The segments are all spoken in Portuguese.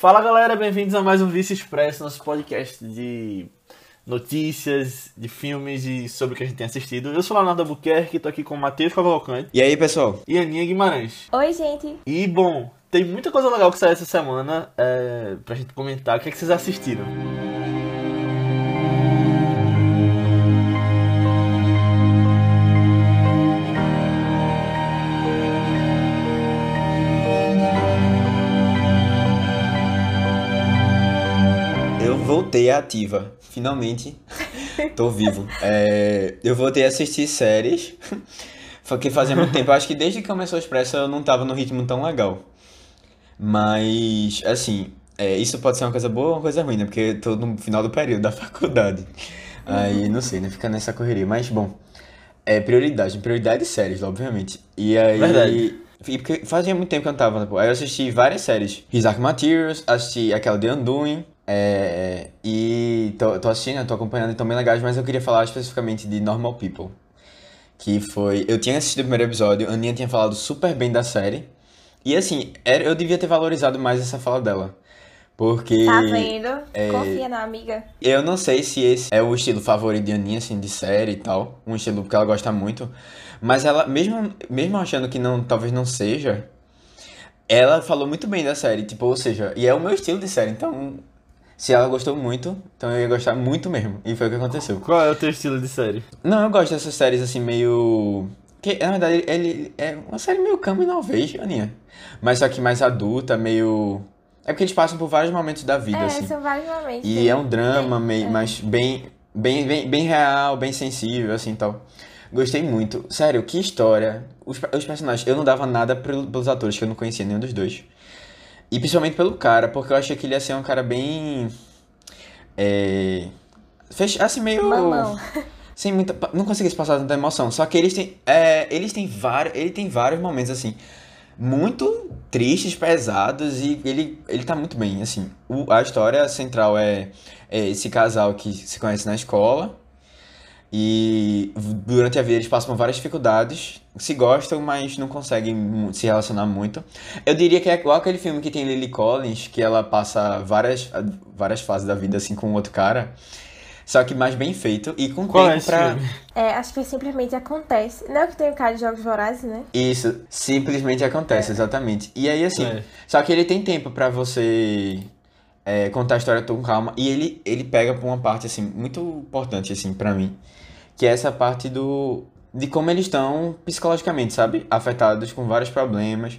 Fala galera, bem-vindos a mais um Vice Expresso, nosso podcast de notícias, de filmes e sobre o que a gente tem assistido. Eu sou o Leonardo Albuquerque, tô aqui com o Matheus Cavalcante. E aí, pessoal? E Aninha Guimarães. Oi, gente. E, bom, tem muita coisa legal que saiu essa semana é, pra gente comentar. O que, é que vocês assistiram? Voltei ativa. Finalmente, tô vivo. É, eu voltei a assistir séries, porque fazia muito tempo. Acho que desde que começou o Expresso eu não tava no ritmo tão legal. Mas, assim, é, isso pode ser uma coisa boa ou uma coisa ruim, né? Porque tô no final do período da faculdade. Aí, não sei, né? Fica nessa correria. Mas, bom, é prioridade. Prioridade de séries, obviamente. E aí... Verdade. Porque fazia muito tempo que eu não tava, né? Aí eu assisti várias séries. His Dark Materials, assisti aquela The Undoing, é, e tô, tô assistindo, tô acompanhando, estão bem legais, mas eu queria falar especificamente de Normal People. Que foi. Eu tinha assistido o primeiro episódio, a Aninha tinha falado super bem da série. E assim, eu devia ter valorizado mais essa fala dela. Porque. Tá vendo? É, Confia na amiga. Eu não sei se esse é o estilo favorito de Aninha, assim, de série e tal. Um estilo que ela gosta muito. Mas ela, mesmo, mesmo achando que não, talvez não seja, ela falou muito bem da série, tipo, ou seja, e é o meu estilo de série, então se ela gostou muito, então eu ia gostar muito mesmo. E foi o que aconteceu. Qual é o teu estilo de série? Não, eu gosto dessas séries assim, meio. Que, na verdade, ele é uma série meio coming novation, Aninha. Mas só que mais adulta, meio. É porque eles passam por vários momentos da vida, é, assim. são vários momentos. E é um drama, meio, é. mas bem, bem, bem, bem real, bem sensível, assim tal. Gostei muito. Sério, que história. Os, os personagens, eu não dava nada pelos atores, que eu não conhecia nenhum dos dois. E principalmente pelo cara, porque eu achei que ele ia ser um cara bem. É. Fech... Assim, meio. Mamão. Sem muita. Não consegui passar tanta emoção. Só que eles têm. É, eles têm vários. Ele tem vários momentos, assim. Muito tristes, pesados. E ele, ele tá muito bem. Assim, o, a história central é, é esse casal que se conhece na escola. E durante a vida eles passam por várias dificuldades, se gostam, mas não conseguem se relacionar muito. Eu diria que é igual aquele filme que tem Lily Collins, que ela passa várias, várias fases da vida assim com outro cara. Só que mais bem feito e com Qual tempo é pra. Filme? É, acho que simplesmente acontece. Não é que tem o cara de jogos vorazes, né? Isso, simplesmente acontece, é. exatamente. E aí, assim, é. só que ele tem tempo para você é, contar a história com calma. E ele, ele pega por uma parte, assim, muito importante, assim, para mim que é essa parte do de como eles estão psicologicamente, sabe? Afetados com vários problemas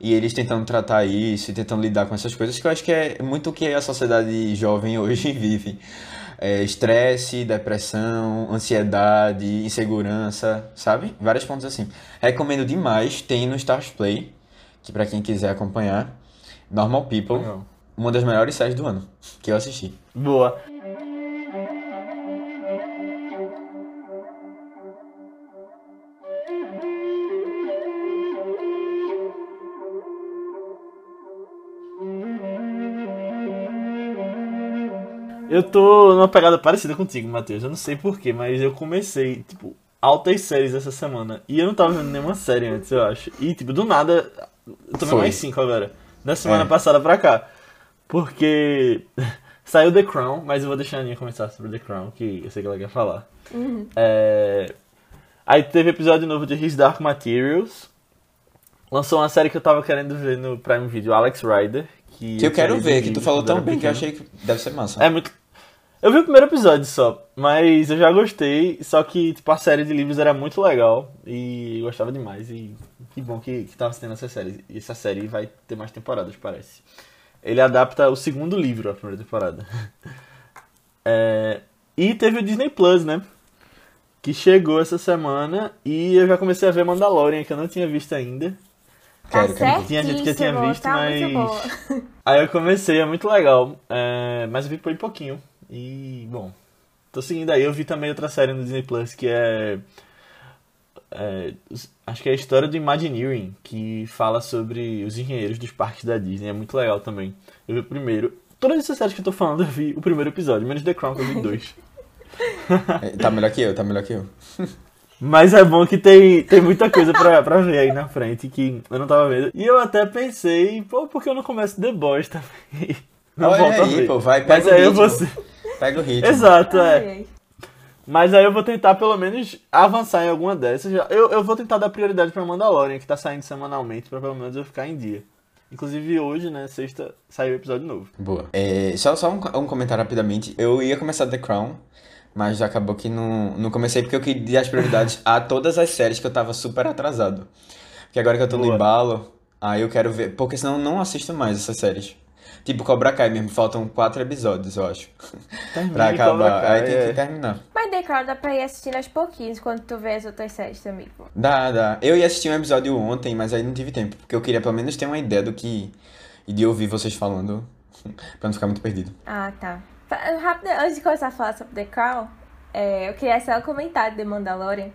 e eles tentando tratar isso e tentando lidar com essas coisas que eu acho que é muito o que a sociedade jovem hoje vive. É, estresse, depressão, ansiedade, insegurança, sabe? Vários pontos assim. Recomendo demais, tem no Stars Play, que para quem quiser acompanhar, Normal People, Legal. Uma das melhores séries do ano que eu assisti. Boa. Eu tô numa pegada parecida contigo, Matheus. Eu não sei porquê, mas eu comecei, tipo, altas séries essa semana. E eu não tava vendo nenhuma série antes, eu acho. E, tipo, do nada, eu tô vendo mais cinco agora. Da semana é. passada pra cá. Porque saiu The Crown, mas eu vou deixar a Aninha começar sobre The Crown, que eu sei que ela quer falar. Uhum. É... Aí teve episódio novo de His Dark Materials. Lançou uma série que eu tava querendo ver no Prime Video, Alex Rider. Que, que eu quero ver, que tu falou tão bem pequeno. que eu achei que deve ser massa. É muito, eu vi o primeiro episódio só, mas eu já gostei, só que tipo, a série de livros era muito legal e eu gostava demais. E que bom que, que tava tendo essa série. E essa série vai ter mais temporadas, parece. Ele adapta o segundo livro à primeira temporada. É, e teve o Disney Plus, né? Que chegou essa semana e eu já comecei a ver Mandalorian, que eu não tinha visto ainda. Tá quero, quero. Tinha gente que tinha visto, tá mas. Aí eu comecei, é muito legal. É... Mas eu vi por um pouquinho. E, bom, tô seguindo aí. Eu vi também outra série no Disney Plus que é. É acho que é a história do Imagineering, que fala sobre os engenheiros dos parques da Disney. É muito legal também. Eu vi o primeiro. Todas essas séries que eu tô falando, eu vi o primeiro episódio, menos The Crown, que eu vi dois. É, tá melhor que eu, tá melhor que eu. Mas é bom que tem, tem muita coisa pra, pra ver aí na frente que eu não tava vendo. E eu até pensei, pô, por que eu não começo The Boys também? Não Olha aí, ver. pô, vai, pega Mas o aí ritmo. vou. Pega o ritmo. Exato, é. Mas aí eu vou tentar pelo menos avançar em alguma dessas. Eu, eu vou tentar dar prioridade pra Mandalorian, que tá saindo semanalmente, pra pelo menos eu ficar em dia. Inclusive hoje, né, sexta, saiu o episódio novo. Boa. É, só só um, um comentário rapidamente. Eu ia começar The Crown, mas acabou que não, não comecei porque eu queria dar as prioridades a todas as séries que eu tava super atrasado. Porque agora que eu tô no Boa. embalo, aí eu quero ver. Porque senão eu não assisto mais essas séries. Tipo Cobra Kai mesmo, faltam quatro episódios, eu acho. Termine pra Cobra acabar. Kai, aí tem é. que terminar. Mas The Crown dá pra ir assistindo aos pouquinhos quando tu vê as outras séries também, pô. Dá, dá. Eu ia assistir um episódio ontem, mas aí não tive tempo. Porque eu queria pelo menos ter uma ideia do que. E de ouvir vocês falando. pra não ficar muito perdido. Ah, tá. Rápido, antes de começar a falar sobre The Crown, é, eu queria só comentar de The Mandalorian,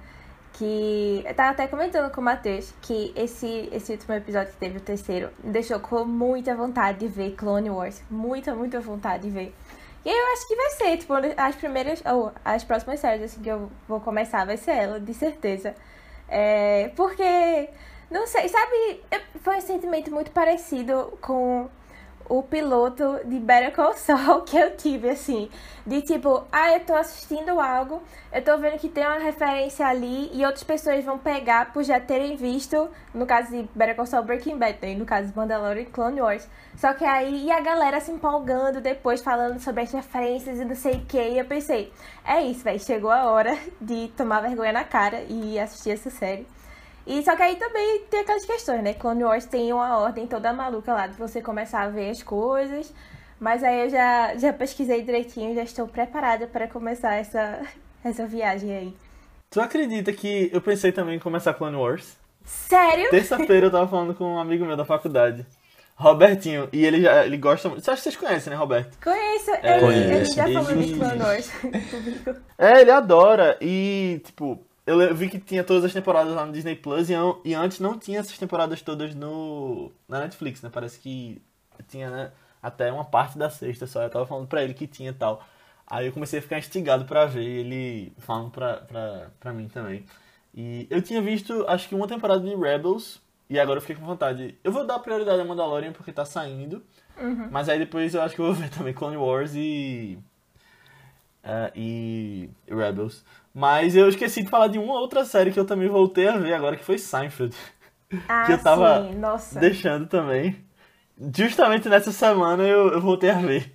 que eu tava até comentando com o Matheus que esse, esse último episódio que teve, o terceiro, me deixou com muita vontade de ver Clone Wars. Muita, muita vontade de ver. E eu acho que vai ser, tipo, as primeiras, ou as próximas séries assim, que eu vou começar vai ser ela, de certeza. É, porque, não sei, sabe, foi um sentimento muito parecido com o piloto de Better Call Saul que eu tive, assim. De tipo, ah, eu tô assistindo algo, eu tô vendo que tem uma referência ali e outras pessoas vão pegar por já terem visto, no caso de Better Call Saul Breaking Bad, né? no caso de Mandalorian e Clone Wars. Só que aí, e a galera se empolgando depois, falando sobre as referências e não sei o que, e eu pensei, é isso, velho, chegou a hora de tomar vergonha na cara e assistir essa série. E só que aí também tem aquelas questões, né? Clone Wars tem uma ordem toda maluca lá de você começar a ver as coisas. Mas aí eu já, já pesquisei direitinho, já estou preparada para começar essa, essa viagem aí. Tu acredita que eu pensei também em começar Clone Wars? Sério? Terça-feira eu tava falando com um amigo meu da faculdade, Robertinho, e ele já ele gosta muito. Você acha que vocês conhecem, né, Roberto? Conheço. É, eu, a gente já ele- falou de Clone Wars. público. É, ele adora. E, tipo, eu vi que tinha todas as temporadas lá no Disney Plus e, e antes não tinha essas temporadas todas no na Netflix, né? Parece que tinha, né, até uma parte da sexta só. Eu tava falando pra ele que tinha e tal. Aí eu comecei a ficar instigado pra ver, ele falando pra, pra, pra mim também. E eu tinha visto, acho que uma temporada de Rebels, e agora eu fiquei com vontade. Eu vou dar prioridade a Mandalorian porque tá saindo, mas aí depois eu acho que eu vou ver também Clone Wars e é, e Rebels. Mas eu esqueci de falar de uma outra série que eu também voltei a ver agora, que foi Seinfeld. Ah, que eu tava sim, nossa. deixando também. Justamente nessa semana eu, eu voltei a ver.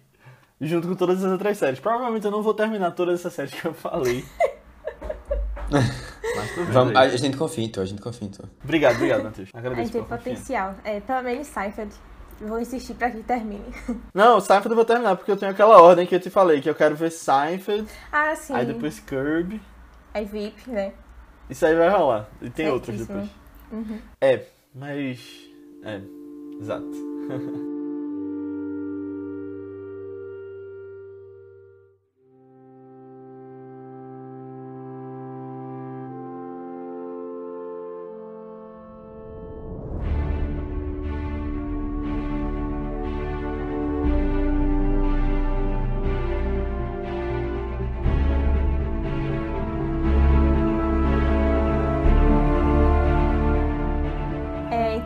Junto com todas as outras séries. Provavelmente eu não vou terminar todas essas séries que eu falei. Mas tô vendo Vamos, aí. a gente confia em tu, a gente confia em tu. Obrigado, obrigado, Matheus. A Agradeço gente tem potencial. É, pelo menos Seinfeld. Vou insistir pra que termine. Não, Seinfeld eu vou terminar porque eu tenho aquela ordem que eu te falei, que eu quero ver Seinfeld, Ah, sim. aí depois Curb. Aí VIP, né? Isso aí vai rolar. E tem outros depois. Uhum. É, mas. É, exato.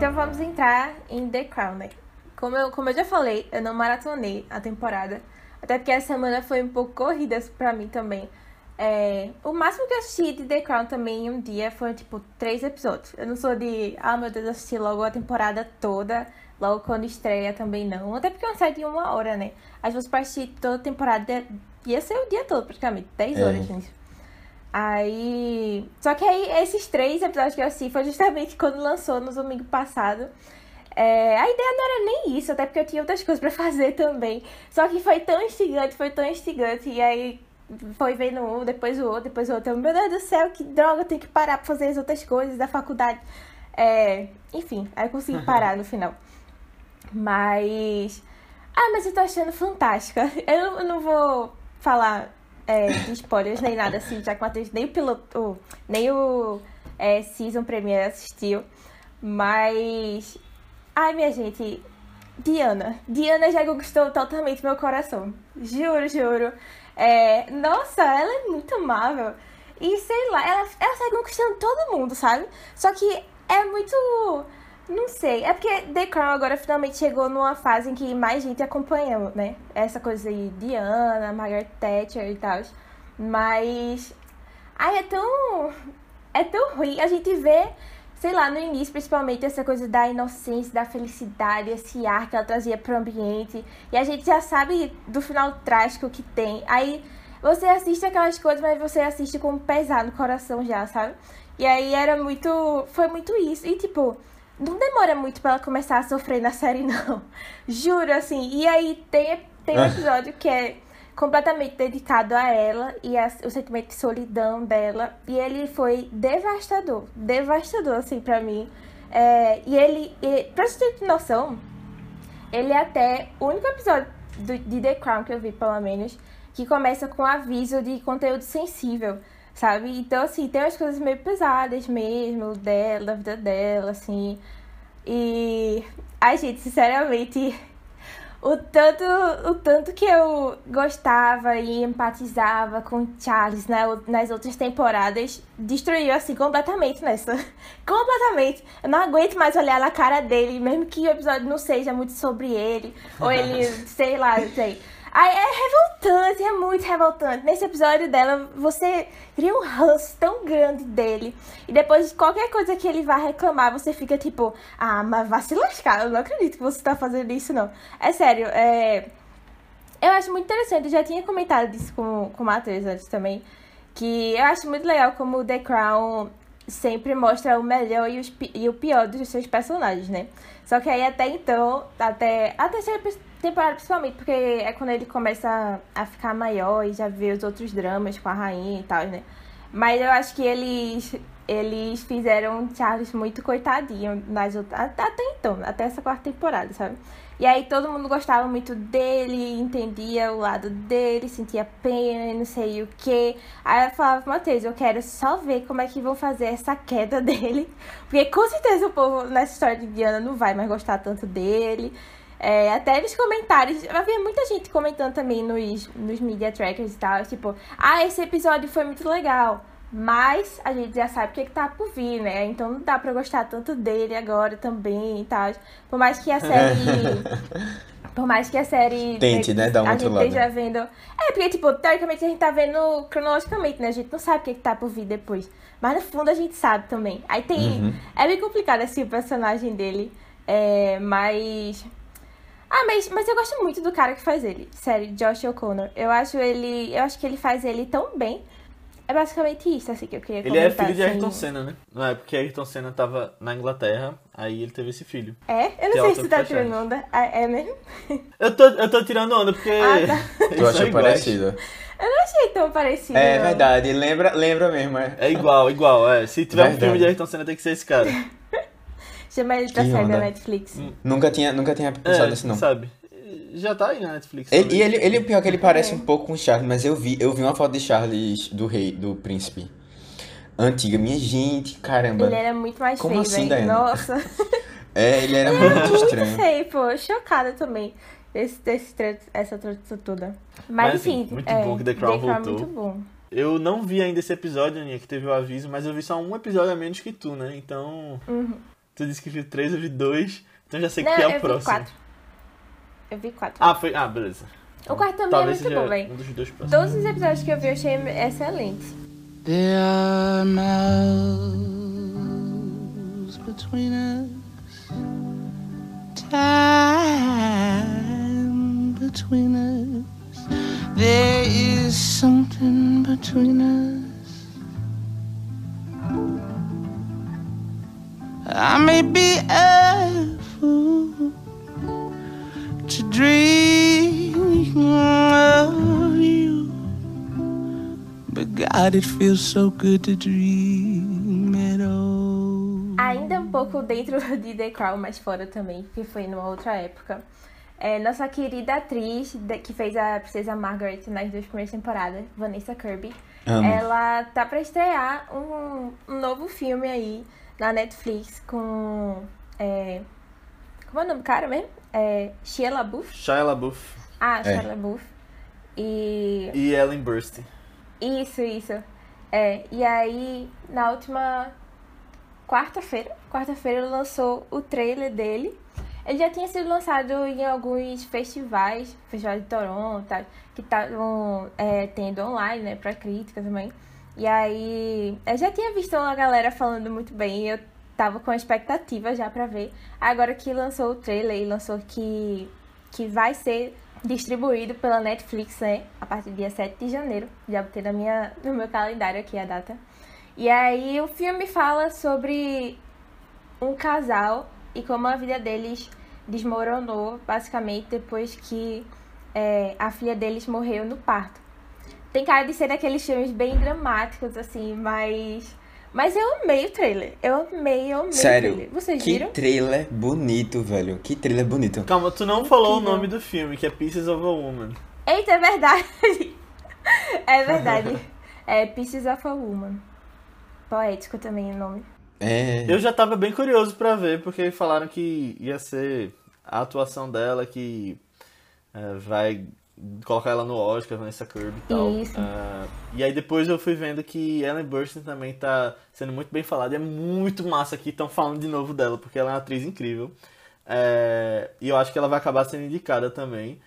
então vamos entrar em The Crown, né? Como eu, como eu já falei, eu não maratonei a temporada. Até porque a semana foi um pouco corrida pra mim também. É, o máximo que eu assisti de The Crown também em um dia foi tipo três episódios. Eu não sou de, ah meu Deus, assistir logo a temporada toda, logo quando estreia também não. Até porque é uma série de uma hora, né? Às vezes pra assistir toda a temporada ia ser o dia todo, praticamente, 10 É. horas, gente. Aí. Só que aí, esses três episódios que eu assisti foi justamente quando lançou no domingo passado. É, a ideia não era nem isso, até porque eu tinha outras coisas pra fazer também. Só que foi tão instigante, foi tão instigante. E aí foi vendo um, depois o outro, depois o outro. Eu, Meu Deus do céu, que droga, eu tenho que parar pra fazer as outras coisas da faculdade. É, enfim, aí eu consegui parar no final. Mas. Ah, mas eu tô achando fantástica. Eu não, eu não vou falar é, spoilers nem nada assim, já que o Matheus nem o piloto, nem o é, Season Premiere assistiu. Mas. Ai, minha gente. Diana. Diana já conquistou totalmente meu coração. Juro, juro. É, nossa, ela é muito amável. E sei lá, ela, ela sai conquistando todo mundo, sabe? Só que é muito. Não sei. É porque The Crown agora finalmente chegou numa fase em que mais gente acompanhou, né? Essa coisa aí, Diana, Margaret Thatcher e tal. Mas. Ai, é tão. É tão ruim. A gente vê, sei lá, no início, principalmente, essa coisa da inocência, da felicidade, esse ar que ela trazia pro ambiente. E a gente já sabe do final trágico que tem. Aí você assiste aquelas coisas, mas você assiste com um pesar no coração já, sabe? E aí era muito. Foi muito isso. E tipo, não demora muito pra ela começar a sofrer na série, não. Juro, assim. E aí tem, tem um Ah. episódio que é completamente dedicado a ela e a, o sentimento de solidão dela. E ele foi devastador. Devastador, assim, pra mim. É, e ele. E, pra você ter noção, ele é até o único episódio do- de The Crown que eu vi, pelo menos, que começa com aviso de conteúdo sensível, sabe? Então, assim, tem umas coisas meio pesadas mesmo, dela, da vida dela, assim. E. Ai, gente, sinceramente, o tanto, o tanto que eu gostava e empatizava com Charles na, nas outras temporadas destruiu, assim, completamente nessa. completamente. Eu não aguento mais olhar na cara dele, mesmo que o episódio não seja muito sobre ele, ou ele, sei lá, não sei. Ai, é revoltante, é muito revoltante. Nesse episódio dela, você cria um ranço tão grande dele. E depois de qualquer coisa que ele vá reclamar, você fica tipo, ah, mas vá se lascar, eu não acredito que você tá fazendo isso, não. É sério, é. Eu acho muito interessante, eu já tinha comentado disso com, com o Matheus antes também, que eu acho muito legal como o The Crown sempre mostra o melhor e, os e o pior dos seus personagens, né? Só que aí até então, até a terceira pe- temporada principalmente, porque é quando ele começa a ficar maior e já vê os outros dramas com a rainha e tal, né? Mas eu acho que eles eles fizeram Charles muito coitadinho nas outras, até até então, até essa quarta temporada, sabe? E aí todo mundo gostava muito dele, entendia o lado dele, sentia pena e não sei o que. Aí eu falava, Matheus, eu quero só ver como é que vão fazer essa queda dele. Porque com certeza o povo nessa história de Diana não vai mais gostar tanto dele. É, até nos comentários, havia muita gente comentando também nos, nos media trackers e tal, tipo, ah, esse episódio foi muito legal. Mas a gente já sabe o que, é que tá por vir, né? Então não dá pra gostar tanto dele agora também e tal. Por mais que a série. por mais que a série. Tente, né, dar um a outro gente lado. esteja vendo. É, porque, tipo, teoricamente a gente tá vendo cronologicamente, né? A gente não sabe o que, é que tá por vir depois. Mas no fundo a gente sabe também. Aí tem. Uhum. É bem complicado assim o personagem dele. É, mas. Ah, mas, mas eu gosto muito do cara que faz ele. Sério, Josh O'Connor. Eu acho ele. Eu acho que ele faz ele tão bem. É basicamente isso, assim, que eu queria Ele é comentar, filho de assim. Ayrton Senna, né? Na época que Ayrton Senna tava na Inglaterra, aí ele teve esse filho. É? Eu Que é não sei se Tom tá tirando onda. Ah, É mesmo? Eu tô, eu tô tirando onda porque. Ah, tá. Tu são iguais. parecido? Eu não achei tão parecido. É não. verdade, lembra, lembra mesmo, é. É igual, igual, é. Se tiver um Verdade. filme de Ayrton Senna, tem que ser esse cara. Chama ele pra Que série da. Netflix. Nunca tinha, nunca tinha pensado É, nisso, não. sabe? Já tá aí na Netflix. Ele, e ele, ele, o pior é que ele parece É. um pouco com o Charles, mas eu vi, eu vi uma foto de Charles, do rei, do príncipe. Antiga, minha gente, caramba. Ele era muito mais Como feio, assim, velho. Diana? Nossa. É, ele era muito muito estranho. feio, pô. Chocada também. Esse, esse, essa tradução toda. Mas, Mas, assim, enfim. muito é, bom que The Crown é voltou. muito bom. Eu não vi ainda esse episódio, Aninha, que teve o aviso, mas eu vi só um episódio a menos que tu, né? Então. Uhum. Tu disse que viu três, eu vi dois. Então já sei Não, que é eu o vi próximo. quatro. Eu vi quatro. Ah, foi. Ah, beleza. o quarto também Talvez é muito bom, velho. um dos dois próximos. Todos os episódios que eu vi eu achei excelentes. There are miles between us, time between us. There is something between us. I may be a fool to dream of you. But God, it feels so good to dream it all. Ainda um pouco dentro de The Crown, mas fora também, que foi numa outra época. É, nossa querida atriz que fez a Princesa Margaret nas duas primeiras temporadas, Vanessa Kirby, Amo. ela tá pra estrear um, um novo filme aí na Netflix com. É, como é o nome do cara mesmo? É, Shia LaBeouf? Shia LaBeouf Ah, É. Shia LaBeouf. E e Ellen Burstyn. Isso, isso. É, e aí, na última quarta-feira, quarta-feira lançou o trailer dele. Ele já tinha sido lançado em alguns festivais, Festival de Toronto, tá, que estavam é, tendo online, né, pra crítica também. E aí, eu já tinha visto uma galera falando muito bem eu tava com expectativa já pra ver. Agora que lançou o trailer e lançou que, que vai ser distribuído pela Netflix, né? A partir do dia 7 de janeiro. Já botei na minha, no meu calendário aqui a data. E aí o filme fala sobre um casal e como a vida deles desmoronou, basicamente, depois que é, a filha deles morreu no parto. Tem cara de ser daqueles filmes bem dramáticos, assim, mas mas eu amei o trailer. Eu amei, eu amei Sério, o trailer. Vocês que viram? trailer bonito, velho. Que trailer bonito. Calma, tu não falou o Incrível. nome do filme, que é Pieces of a Woman. Eita, é verdade. é verdade. É Pieces of a Woman. Poético também o nome. É. Eu já tava bem curioso pra ver, porque falaram que ia ser a atuação dela que é, vai colocar ela no Oscar, Vanessa Kirby e tal. Isso. Ah, e aí depois eu fui vendo que Ellen Burstyn também tá sendo muito bem falada. E é muito massa que estão falando de novo dela, porque ela é uma atriz incrível. É, e eu acho que ela vai acabar sendo indicada também.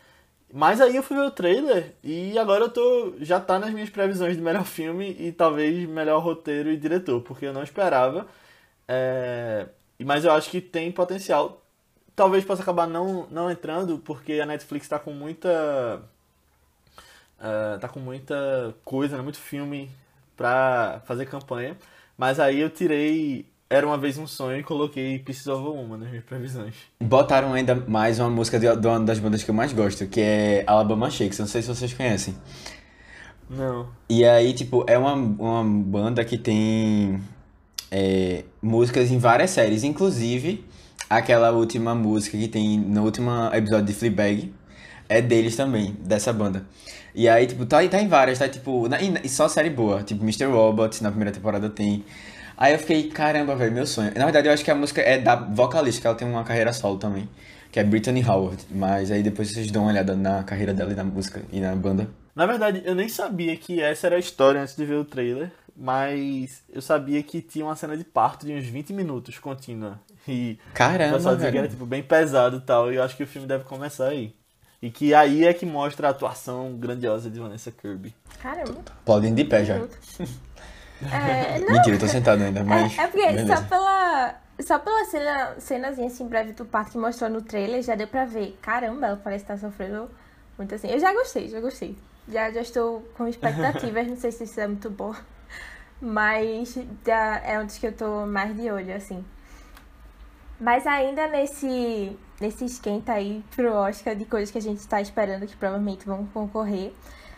Mas aí eu fui ver o trailer e agora eu tô. Já tá nas minhas previsões de melhor filme e talvez melhor roteiro e diretor, porque eu não esperava. É, mas eu acho que tem potencial. Talvez possa acabar não, não entrando, porque a Netflix tá com muita. é, tá com muita coisa, né? muito filme pra fazer campanha. Mas aí eu tirei Era uma vez um sonho e coloquei Pieces of a Woman nas minhas previsões. Botaram ainda mais uma música de, de uma das bandas que eu mais gosto, que é Alabama Shakes. Não sei se vocês conhecem. Não. E aí, tipo, é uma, uma banda que tem é, músicas em várias séries, inclusive aquela última música que tem no último episódio de Fleabag é deles também, dessa banda. E aí, tipo, tá, tá em várias, tá tipo, na, e só série boa, tipo Mr. Robot, na primeira temporada tem. Aí eu fiquei, caramba, velho, meu sonho. Na verdade, eu acho que a música é da vocalista, que ela tem uma carreira solo também, que é Brittany Howard. Mas aí depois vocês dão uma olhada na carreira dela e na música e na banda. Na verdade, eu nem sabia que essa era a história antes de ver o trailer, mas eu sabia que tinha uma cena de parto de uns 20 minutos contínua. E o Caramba, pessoal dizia que era tipo, bem pesado e tal, e eu acho que o filme deve começar aí. E que aí é que mostra a atuação grandiosa de Vanessa Kirby. Caramba. Podem de pé já. É, não, Mentira, eu tô sentado ainda, mas. é, é porque beleza. só pela, só pela cena, cenazinha assim breve do parto que mostrou no trailer, já deu pra ver. Caramba, ela parece estar sofrendo muito assim. Eu já gostei, já gostei. Já, já estou com expectativas, não sei se isso é muito bom. Mas já é um dos que eu tô mais de olho, assim. Mas ainda nesse, nesse esquenta aí pro Oscar de coisas que a gente está esperando que provavelmente vão concorrer,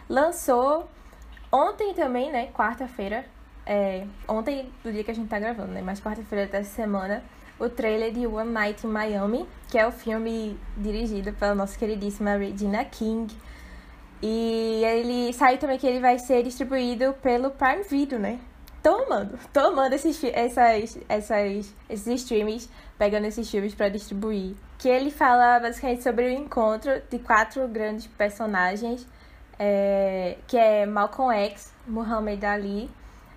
lançou ontem também, né? Quarta-feira. É, ontem do dia que a gente tá gravando, né? Mas quarta-feira dessa semana, o trailer de One Night in Miami, que é o filme dirigido pela nossa queridíssima Regina King. E ele saiu também que ele vai ser distribuído pelo Prime Video, né? Tô amando, tô amando esses, essas, essas, esses streams, pegando esses filmes pra distribuir. Que ele fala basicamente sobre o encontro de quatro grandes personagens, é, que é Malcolm X, Muhammad Ali,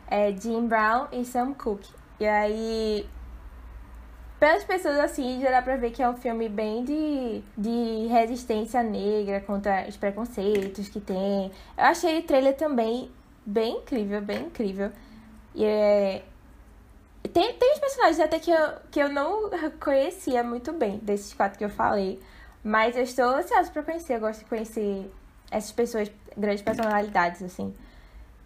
é, Jim Brown e Sam Cooke. E aí, pelas pessoas assim, já dá pra ver que é um filme bem de, de resistência negra contra os preconceitos que tem. Eu achei o trailer também bem incrível, bem incrível. E é. Tem, tem os personagens até que eu, que eu não conhecia muito bem, desses quatro que eu falei. Mas eu estou ansiosa pra conhecer. Eu gosto de conhecer essas pessoas, grandes personalidades, assim.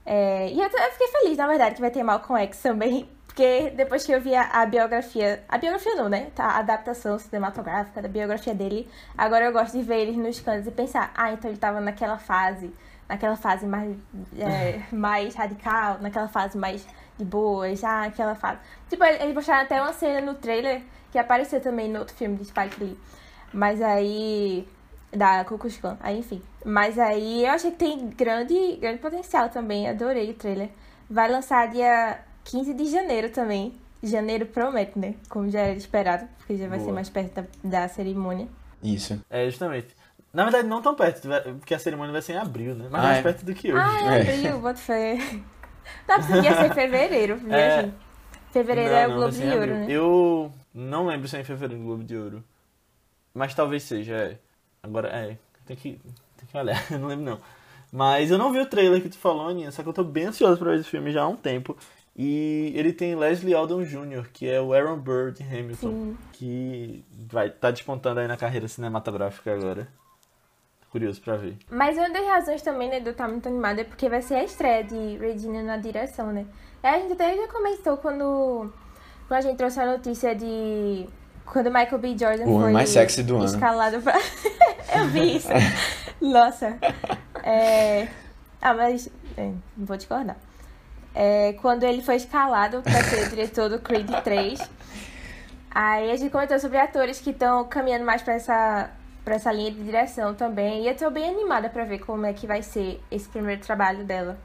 É, e eu, eu fiquei feliz, na verdade, que vai ter Malcolm X também. Porque depois que eu vi a, a biografia. A biografia não, né? Tá, a adaptação cinematográfica da biografia dele. Agora eu gosto de ver ele nos cantos e pensar, ah, então ele tava naquela fase. Naquela fase mais, é, mais radical, naquela fase mais de boas, ah, aquela fase. Tipo, eles mostraram até uma cena no trailer que apareceu também no outro filme de Spike Lee. Mas aí. Da Ku Klux Klan, aí enfim. Mas aí eu achei que tem grande, grande potencial também. Adorei o trailer. Vai lançar dia 15 de janeiro também. Janeiro promete, né? Como já era esperado, porque já vai Boa. ser mais perto da, da cerimônia. Isso. É, justamente. Na verdade, não tão perto, porque a cerimônia vai ser em abril, né? Mas Ah, mais é. perto do que hoje. Ah, É. é abril, bota fé. Tá pensando que ia ser fevereiro, viu, É. gente? Fevereiro Não, é o não, Globo de Ouro, né? Eu não lembro se é em fevereiro o Globo de Ouro. Mas talvez seja, é. Agora, é. Tem que, tem que olhar, eu não lembro não. Mas eu não vi o trailer que tu falou, Aninha, só que eu tô bem ansioso pra ver esse filme já há um tempo. E ele tem Leslie Odom Jr., que é o Aaron Burr de Hamilton, Sim. que vai tá despontando aí na carreira cinematográfica agora. Curioso pra ver. Mas uma das razões também, né, de eu estar muito animada é porque vai ser a estreia de Regina na direção, né? É, a gente até já comentou quando, quando a gente trouxe a notícia de quando Michael B. Jordan O foi mais sexy do ano. escalado pra... eu vi isso. Nossa. É... Ah, mas é, não vou discordar. É, quando ele foi escalado para ser o diretor do Creed 3, aí a gente comentou sobre atores que estão caminhando mais para essa, pra essa linha de direção também. E eu tô bem animada para ver como é que vai ser esse primeiro trabalho dela.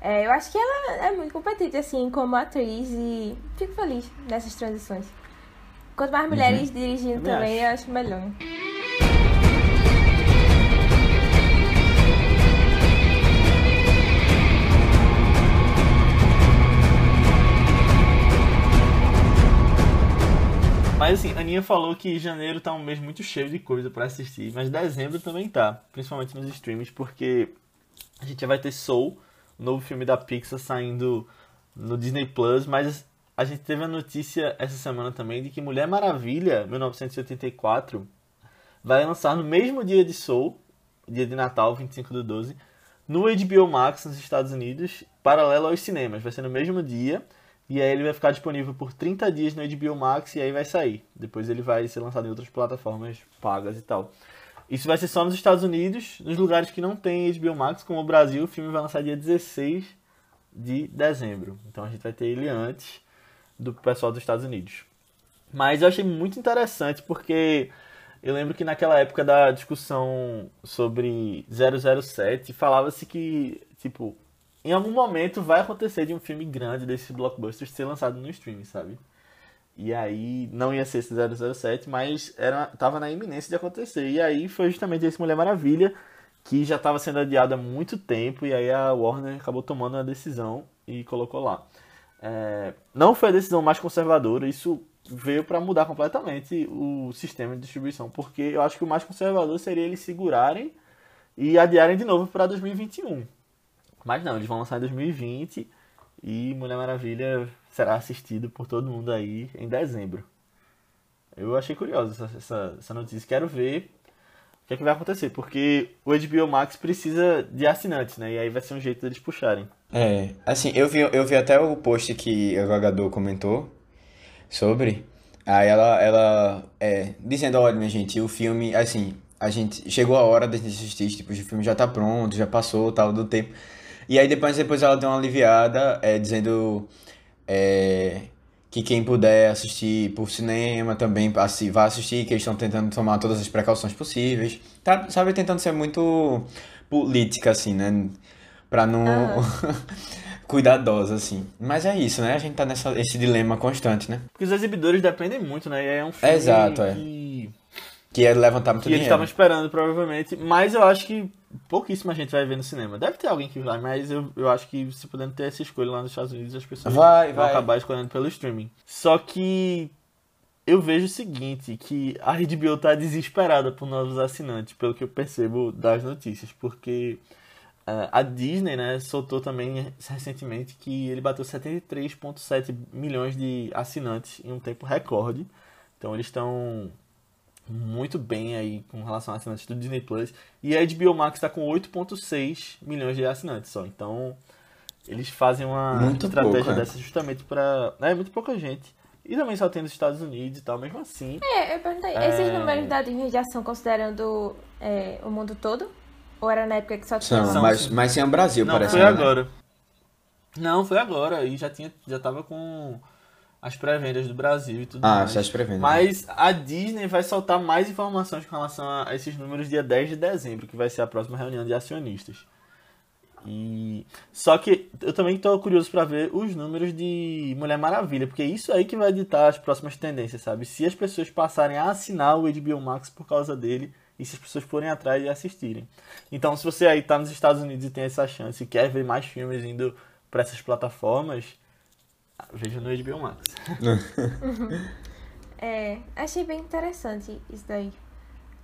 É, eu acho que ela é muito competente, assim, como atriz e fico feliz nessas transições. Quanto mais mulheres dirigindo Também também, acho. eu acho melhor. Mas assim, a Aninha falou que janeiro tá um mês muito cheio de coisa pra assistir, mas dezembro também tá, principalmente nos streams, porque a gente vai ter Soul, o novo filme da Pixar saindo no Disney Plus, mas a gente teve a notícia essa semana também de que Mulher Maravilha, 1984, vai lançar no mesmo dia de Soul, dia de Natal, 25 do 12, no HBO Max nos Estados Unidos, paralelo aos cinemas. Vai ser no mesmo dia. E aí ele vai ficar disponível por 30 dias no HBO Max e aí vai sair. Depois ele vai ser lançado em outras plataformas pagas e tal. Isso vai ser só nos Estados Unidos, nos lugares que não tem HBO Max, como o Brasil, o filme vai lançar dia 16 de dezembro. Então a gente vai ter ele antes do pessoal dos Estados Unidos. Mas eu achei muito interessante porque eu lembro que naquela época da discussão sobre 007, falava-se que, tipo, em algum momento vai acontecer de um filme grande desses blockbusters ser lançado no streaming, sabe? E aí não ia ser esse 007, mas era, tava na iminência de acontecer. E aí foi justamente esse Mulher Maravilha, que já estava sendo adiado há muito tempo, e aí a Warner acabou tomando a decisão e colocou lá. É, não foi a decisão mais conservadora, isso veio para mudar completamente o sistema de distribuição, porque eu acho que o mais conservador seria eles segurarem e adiarem de novo para 2021. Mas não, eles vão lançar em 2020 e Mulher Maravilha será assistido por todo mundo aí em dezembro. Eu achei curioso essa, essa, essa notícia. Quero ver o que, é que vai acontecer, porque o HBO Max precisa de assinantes, né? E aí vai ser um jeito deles puxarem. É, assim, eu vi, eu vi até o post que a Gagador comentou sobre. Aí ela, ela é, dizendo, olha, minha gente, o filme, assim, a gente chegou a hora da gente assistir, tipo, o filme já tá pronto, já passou, tal, do tempo. E aí depois, depois ela deu uma aliviada, é, dizendo é, que quem puder assistir por cinema também assim, vai assistir, que eles estão tentando tomar todas as precauções possíveis. Tá, sabe, tentando ser muito política, assim, né? Pra não. cuidadosa, assim. Mas é isso, né? A gente tá nessa, esse dilema constante, né? Porque os exibidores dependem muito, né? E é um filme Exato, é. que, Que é levantar muito que eles dinheiro. estavam esperando, provavelmente. Mas eu acho que pouquíssima gente vai ver no cinema. Deve ter alguém que vai, mas eu, eu acho que se podendo ter essa escolha lá nos Estados Unidos, as pessoas Vai, vão vai. acabar escolhendo pelo streaming. Só que eu vejo o seguinte, que a HBO tá desesperada por novos assinantes, pelo que eu percebo das notícias, porque eh, a Disney, né, soltou também recentemente que ele bateu 73,7 milhões de assinantes em um tempo recorde. Então eles estão muito bem aí com relação a assinantes do Disney Plus. E a HBO Max está com 8,6 milhões de assinantes só. Então eles fazem uma Muito estratégia pouco, é. dessa justamente para. É muito pouca gente. E também só tem nos Estados Unidos e tal, mesmo assim. É, eu perguntei, É. esses números da Disney já são considerando é, o mundo todo? Ou era na época que só tinha... São, São, mas, mas sem o Brasil, Não, parece. foi né? agora. Não, foi agora. E já tinha, já tava com as pré-vendas do Brasil e tudo Ah, mais. já se prevendo. Mas a Disney vai soltar mais informações com relação a esses números dia 10 de dezembro, que vai ser a próxima reunião de acionistas. E só que eu também estou curioso para ver os números de Mulher Maravilha, porque é isso aí que vai ditar as próximas tendências, sabe? Se as pessoas passarem a assinar o HBO Max por causa dele e se as pessoas forem atrás e assistirem. Então, se você aí tá nos Estados Unidos e tem essa chance e quer ver mais filmes indo para essas plataformas, veja no HBO Max. é, achei bem interessante isso daí.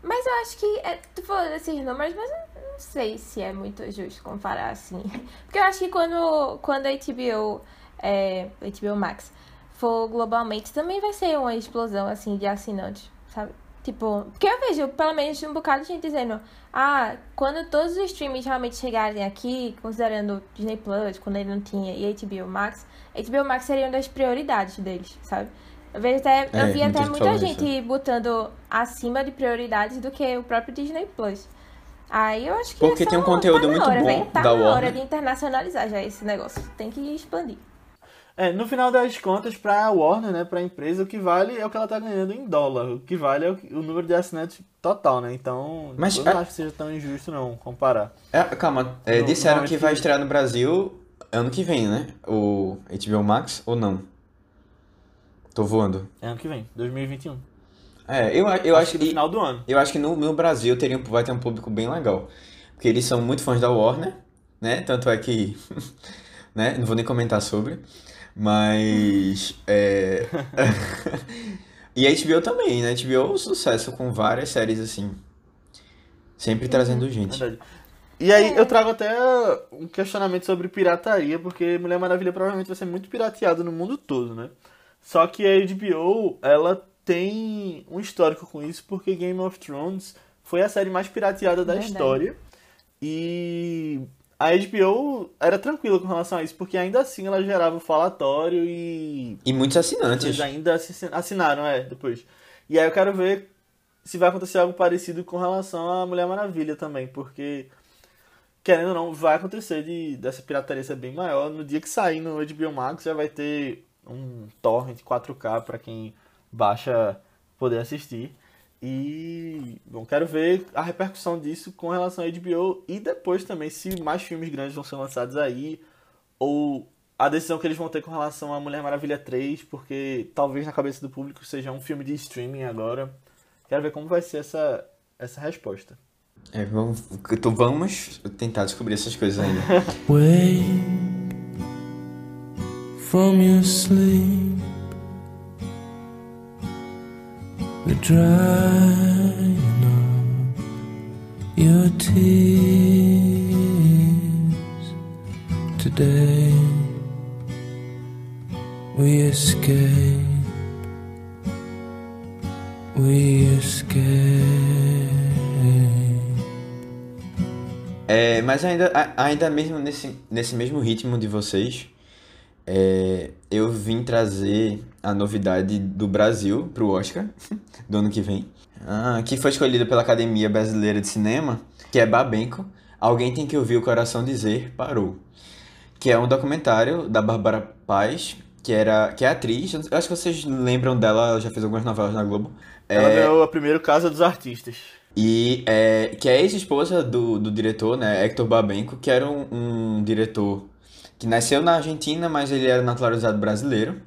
Mas eu acho que, é, tu falou desses números, mas eu não sei se é muito justo comparar assim. Porque eu acho que quando, quando a HBO, é, HBO Max for globalmente, também vai ser uma explosão, assim, de assinantes, sabe? Tipo, porque eu vejo pelo menos um bocado de gente dizendo, ah, quando todos os streams realmente chegarem aqui, considerando Disney Plus, quando ele não tinha, e HBO Max, HBO Max seria uma das prioridades deles, sabe? Eu, vejo até, é, eu vi até muita gente isso. botando acima de prioridades do que o próprio Disney Plus. Aí eu acho que Porque tem um conteúdo tá muito hora, bom véio, tá da na Warner. hora de internacionalizar já esse negócio. Tem que expandir. É, no final das contas, pra Warner, né, pra empresa, o que vale é o que ela tá ganhando em dólar. O que vale é o, o número de assinantes total, né? Então, Mas eu é- não acho que seja tão injusto, não, comparar. É, calma, é, Não- disseram é que vai estrear no Brasil ano que vem, né? O HBO Max ou não? Tô voando. É ano que vem, 2021. É, eu, a- eu acho que no final do ano. Eu acho que no, no Brasil teria, vai ter um público bem legal. Porque eles são muito fãs da Warner, né? Tanto é que. né? Não vou nem comentar sobre. Mas. É... e a HBO também, né? A HBO é um sucesso com várias séries assim. Sempre trazendo gente. Verdade. E aí eu trago até um questionamento sobre pirataria, porque Mulher Maravilha provavelmente vai ser muito pirateado no mundo todo, né? Só que a HBO, ela tem um histórico com isso, porque Game of Thrones foi a série mais pirateada da Verdade. história. E a HBO era tranquila com relação a isso, porque ainda assim ela gerava o falatório e E muitos assinantes. eles ainda assi- assinaram, é, depois. E aí eu quero ver se vai acontecer algo parecido com relação à Mulher Maravilha também, porque, querendo ou não, vai acontecer de, dessa pirataria ser bem maior. No dia que sair no HBO Max já vai ter um torrent 4K para quem baixa poder assistir. E, bom, quero ver a repercussão disso com relação à HBO e depois também se mais filmes grandes vão ser lançados aí ou a decisão que eles vão ter com relação a Mulher Maravilha 3, porque talvez na cabeça do público seja um filme de streaming agora. Quero ver como vai ser essa, essa resposta. É, vamos, então vamos tentar descobrir essas coisas ainda. Wake from your sleep. We're drying up your tears today. We escape. We escape. É, mas ainda, ainda mesmo nesse, nesse mesmo ritmo de vocês, é, eu vim trazer a novidade do Brasil pro Oscar do ano que vem, Ah, que foi escolhida pela Academia Brasileira de Cinema, que é Babenco. Alguém tem que ouvir o coração dizer parou, que é um documentário da Bárbara Paz, que era que é atriz. Eu acho que vocês lembram dela, ela já fez algumas novelas na Globo. Ela É, ganhou a primeiro Casa dos Artistas. e é, que é ex-esposa do, do diretor, né, Hector Babenco, que era um, um diretor que nasceu na Argentina, mas ele era naturalizado brasileiro.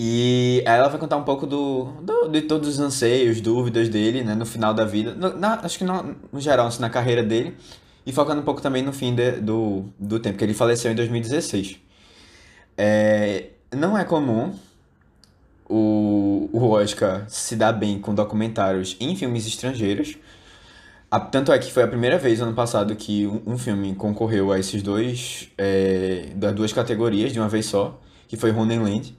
E aí ela vai contar um pouco do, do- de todos os anseios, dúvidas dele, né, no final da vida. No- na- acho que no, no geral, assim, na carreira dele. E focando um pouco também no fim de- do, do tempo, que ele faleceu em 2016. É, não é comum o, o Oscar se dar bem com documentários em filmes estrangeiros. A- tanto é que foi a primeira vez ano passado que um, um filme concorreu a esses dois, é, das duas categorias de uma vez só, que foi Land.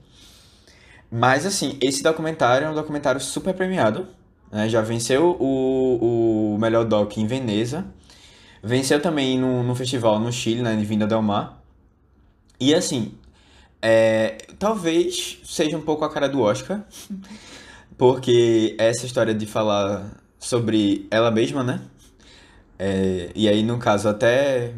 Mas assim, esse documentário é um documentário super premiado. né? Já venceu o, o melhor doc em Veneza. Venceu também no, no festival no Chile, na Vinda Del Mar. E assim, é, talvez seja um pouco a cara do Oscar, porque essa história de falar sobre ela mesma, né? É, e aí, no caso, até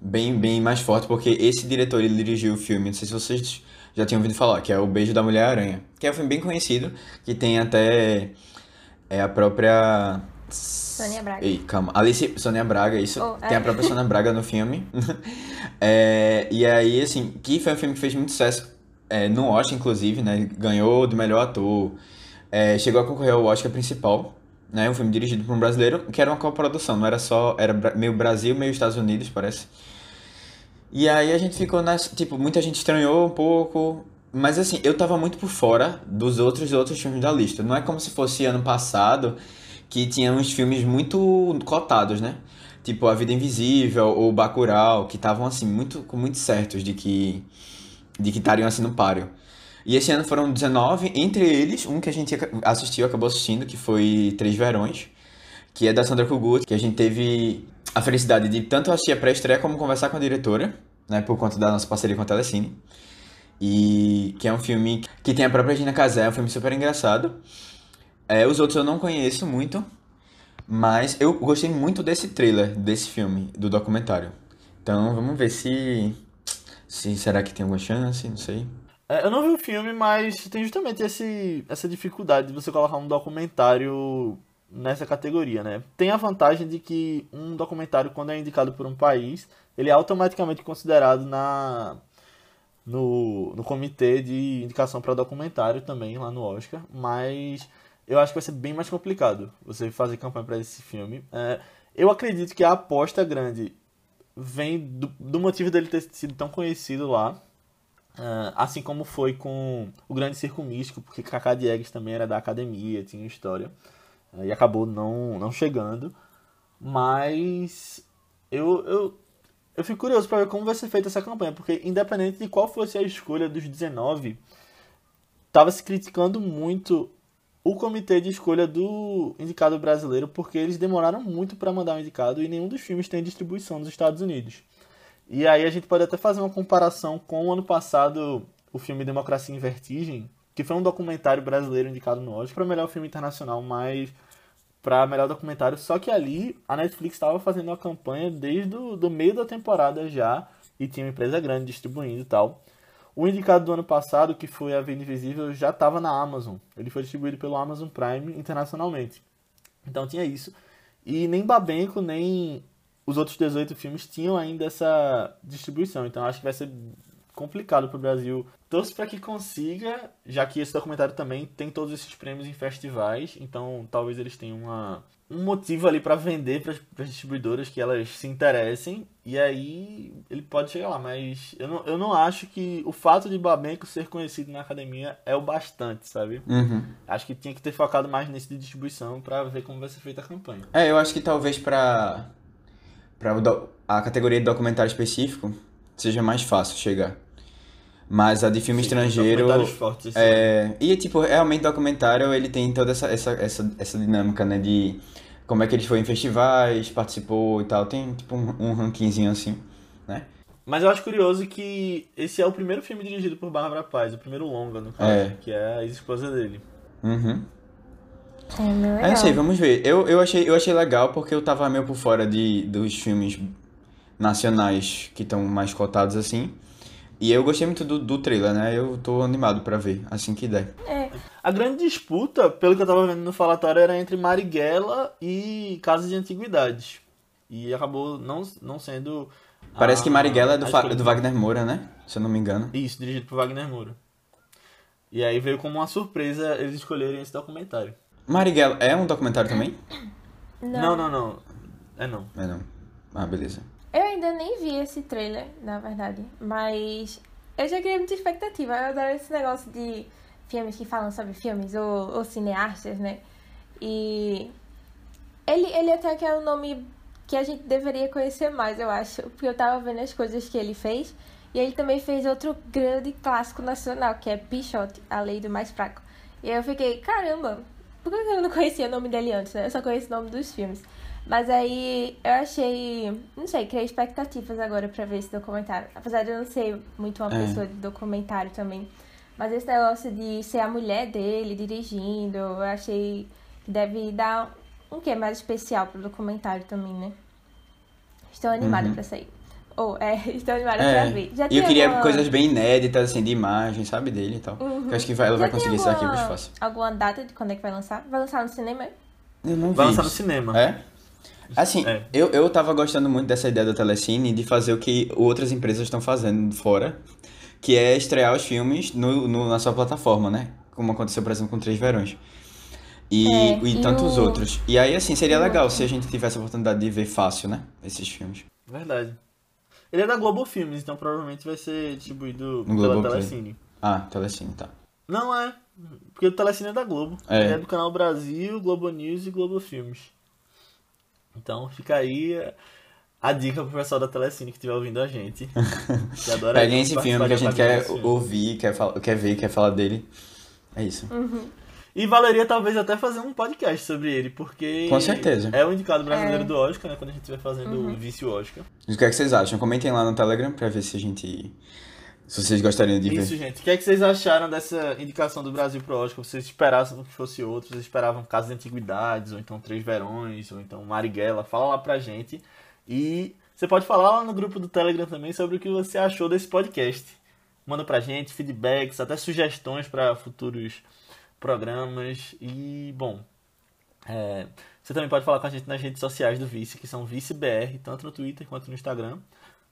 bem, bem mais forte, porque esse diretor ele dirigiu o filme, não sei se vocês já tinham ouvido falar, que é O Beijo da Mulher-Aranha, que é um filme bem conhecido, que tem até é, a própria. Sônia Braga. Ei, calma. Alice, Sônia Braga, isso. Oh, Tem é. a própria Sônia Braga no filme. É, e aí, assim, que foi um filme que fez muito sucesso é, no Oscar, inclusive, né? Ganhou do melhor ator. É, chegou a concorrer ao Oscar principal, né? Um filme dirigido por um brasileiro, que era uma coprodução, não era só. Era meio Brasil, meio Estados Unidos, parece. E aí a gente ficou nessa. Tipo, muita gente estranhou um pouco. Mas assim, eu tava muito por fora dos outros outros filmes da lista. Não é como se fosse ano passado que tinha uns filmes muito cotados, né? Tipo A Vida Invisível ou Bacurau, que estavam assim muito muito certos de que de que estariam assim no páreo. E esse ano foram 19, entre eles um que a gente assistiu, acabou assistindo, que foi Três Verões, que é da Sandra Kogut, que a gente teve a felicidade de tanto assistir a pré-estreia como conversar com a diretora, né, por conta da nossa parceria com a Telecine. E que é um filme que tem a própria Gina Casé, é um filme super engraçado. É, os outros eu não conheço muito, mas eu gostei muito desse trailer, desse filme, do documentário. Então vamos ver se. se será que tem alguma chance? Não sei. É, eu não vi o filme, mas tem justamente esse, essa dificuldade de você colocar um documentário nessa categoria, né? Tem a vantagem de que um documentário, quando é indicado por um país, ele é automaticamente considerado na no, no comitê de indicação para documentário também, lá no Oscar, mas eu acho que vai ser bem mais complicado você fazer campanha para esse filme. É, eu acredito que a aposta grande vem do, do, motivo dele ter sido tão conhecido lá, é, assim como foi com o Grande Circo Místico, porque Kaká Diegues também era da academia, tinha história, e acabou não, não chegando. Mas eu, eu eu fico curioso para ver como vai ser feita essa campanha, porque independente de qual fosse a escolha dos 19, estava se criticando muito o comitê de escolha do indicado brasileiro, porque eles demoraram muito para mandar o um indicado e nenhum dos filmes tem distribuição nos Estados Unidos. E aí a gente pode até fazer uma comparação com o ano passado, o filme Democracia em Vertigem, que foi um documentário brasileiro indicado no Oscar para melhor filme internacional, mas para melhor documentário. Só que ali a Netflix estava fazendo uma campanha desde o do meio da temporada já e tinha uma empresa grande distribuindo e tal. O indicado do ano passado, que foi A Vida Invisível, já estava na Amazon. Ele foi distribuído pelo Amazon Prime internacionalmente. Então tinha isso. E nem Babenco, nem os outros 18 filmes tinham ainda essa distribuição. Então acho que vai ser complicado para o Brasil. Torço para que consiga, já que esse documentário também tem todos esses prêmios em festivais, então talvez eles tenham uma, um motivo ali para vender para as distribuidoras que elas se interessem e aí ele pode chegar lá, mas eu não, eu não acho que o fato de Babenco ser conhecido na academia é o bastante, sabe? Uhum. Acho que tinha que ter focado mais nesse de distribuição para ver como vai ser feita a campanha. É, eu acho que talvez para para a categoria de documentário específico seja mais fácil chegar. Mas a de filme Sim, estrangeiro. Fortes, é, e tipo, realmente o documentário ele tem toda essa, essa, essa, essa dinâmica, né? De como é que ele foi em festivais, participou e tal. Tem tipo um, um rankingzinho assim, né? Mas eu acho curioso que esse é o primeiro filme dirigido por Bárbara Paz, o primeiro longa, no caso, é. que é a ex-esposa dele. Uhum. É, é sei, vamos ver. Eu, eu, achei, eu achei legal porque eu tava meio por fora de, dos filmes nacionais que estão mais cotados assim. E eu gostei muito do, do trailer, né? Eu tô animado para ver, assim que der. É. A grande disputa, pelo que eu tava vendo no falatório, era entre Marighella e Casas de Antiguidades. E acabou não, não sendo. Parece a, que Marighella é do, do Wagner Moura, né? Se eu não me engano. Isso, dirigido por Wagner Moura. E aí veio como uma surpresa eles escolherem esse documentário. Marighella é um documentário também? Não, não, não. não. É não. É não. Ah, beleza. Eu ainda nem vi esse trailer, na verdade. Mas eu já criei muita expectativa. Eu adoro esse negócio de filmes que falam sobre filmes, ou, ou cineastas, né? E ele, ele até que é um nome que a gente deveria conhecer mais, eu acho. Porque eu tava vendo as coisas que ele fez. E ele também fez outro grande clássico nacional, que é Pichote, A Lei do Mais Fraco. E eu fiquei, caramba, por que eu não conhecia o nome dele antes, né? Eu só conheço o nome dos filmes. Mas aí eu achei. Não sei, criei expectativas agora pra ver esse documentário. Apesar de eu não ser muito uma é. pessoa de documentário também. Mas esse negócio de ser a mulher dele dirigindo, eu achei que deve dar um quê mais especial pro documentário também, né? Estou animada uhum. pra sair. Ou, oh, é, estou animada é. pra ver. Já e eu queria alguma... coisas bem inéditas, assim, de imagem, sabe, dele e tal. Uhum. Eu acho que vai, ela Já vai conseguir alguma... esses arquivos fácil. Alguma data de quando é que vai lançar? Vai lançar no cinema? Eu não vi. Vai lançar no cinema. É? Assim, é. eu, eu tava gostando muito dessa ideia da Telecine de fazer o que outras empresas estão fazendo fora, que é estrear os filmes no, no, na sua plataforma, né? Como aconteceu, por exemplo, com Três Verões. E, é, e, e tantos o... outros. E aí, assim, seria legal se a gente tivesse a oportunidade de ver fácil, né? Esses filmes. Verdade. Ele é da Globo Filmes, então provavelmente vai ser distribuído No pela Globoplay. Telecine. Ah, Telecine, tá. Não é, porque o Telecine é da Globo. É. Ele é do Canal Brasil, Globo News e Globo Filmes. Então fica aí a dica pro pessoal da Telecine que estiver ouvindo a gente. Que adora Peguem esse filme que a gente quer ouvir. quer, fal- quer ver, quer falar dele. É isso. E valeria talvez até fazer um podcast sobre ele, porque. Com certeza. É o indicado brasileiro É. do Oscar, né? Quando a gente estiver fazendo o vício Oscar. O que é que vocês acham? Comentem lá no Telegram pra ver se a gente. Se vocês gostariam de Isso, ver. gente. O que é que vocês acharam dessa indicação do Brasil pro Oscar? Vocês esperavam que fosse outro? Vocês esperavam Casa de Antiguidades, ou então Três Verões, ou então Marighella? Fala lá pra gente. E você pode falar lá no grupo do Telegram também sobre o que você achou desse podcast. Manda pra gente feedbacks, até sugestões para futuros programas. E, bom, é, você também pode falar com a gente nas redes sociais do Vice, que são ViceBR, tanto no Twitter quanto no Instagram.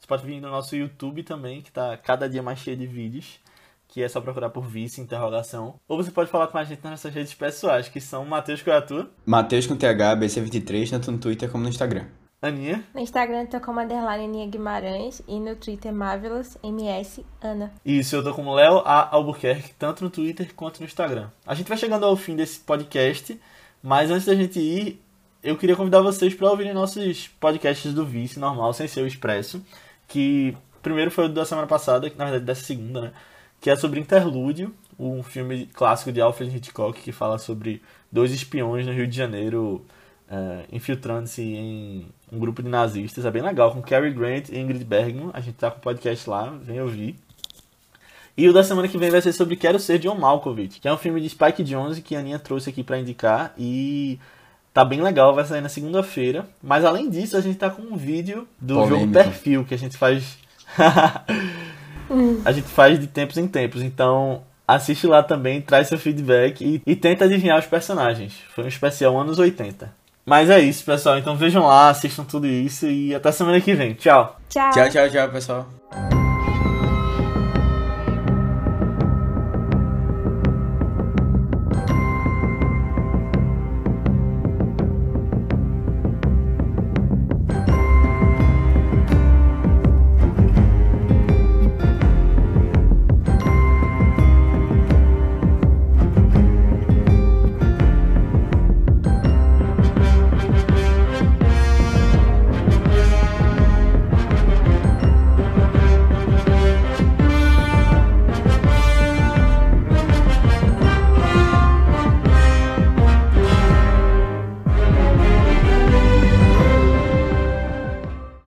Você pode vir no nosso YouTube também, que tá cada dia mais cheio de vídeos, que é só procurar por Vice, interrogação. Ou você pode falar com a gente nas nossas redes pessoais, que são Matheus Coiatu, Matheus com TH, BC23, tanto no Twitter como no Instagram. Aninha, No Instagram eu tô como underline Aninha Guimarães e no Twitter Marvelous MS Ana. Isso, eu tô como Léo A. Albuquerque, tanto no Twitter quanto no Instagram. A gente vai chegando ao fim desse podcast, mas antes da gente ir, eu queria convidar vocês para ouvirem nossos podcasts do Vice, normal, sem ser o Expresso, que primeiro foi o da semana passada, que na verdade dessa segunda, né? Que é sobre Interlúdio, um filme clássico de Alfred Hitchcock que fala sobre dois espiões no Rio de Janeiro é, infiltrando-se em um grupo de nazistas. É bem legal, com Cary Grant e Ingrid Bergman. A gente tá com o podcast lá, vem ouvir. E o da semana que vem vai ser sobre Quero Ser John Malkovich, que é um filme de Spike Jonze que a Aninha trouxe aqui pra indicar e tá bem legal, vai sair na segunda-feira. Mas além disso, a gente tá com um vídeo do jogo. Perfil que a gente faz a gente faz de tempos em tempos, então assiste lá também, traz seu feedback e, e tenta adivinhar os personagens. Foi um especial anos 80. Mas é isso, pessoal. Então vejam lá, assistam tudo isso e até semana que vem. Tchau! Tchau! Tchau, tchau, tchau, pessoal.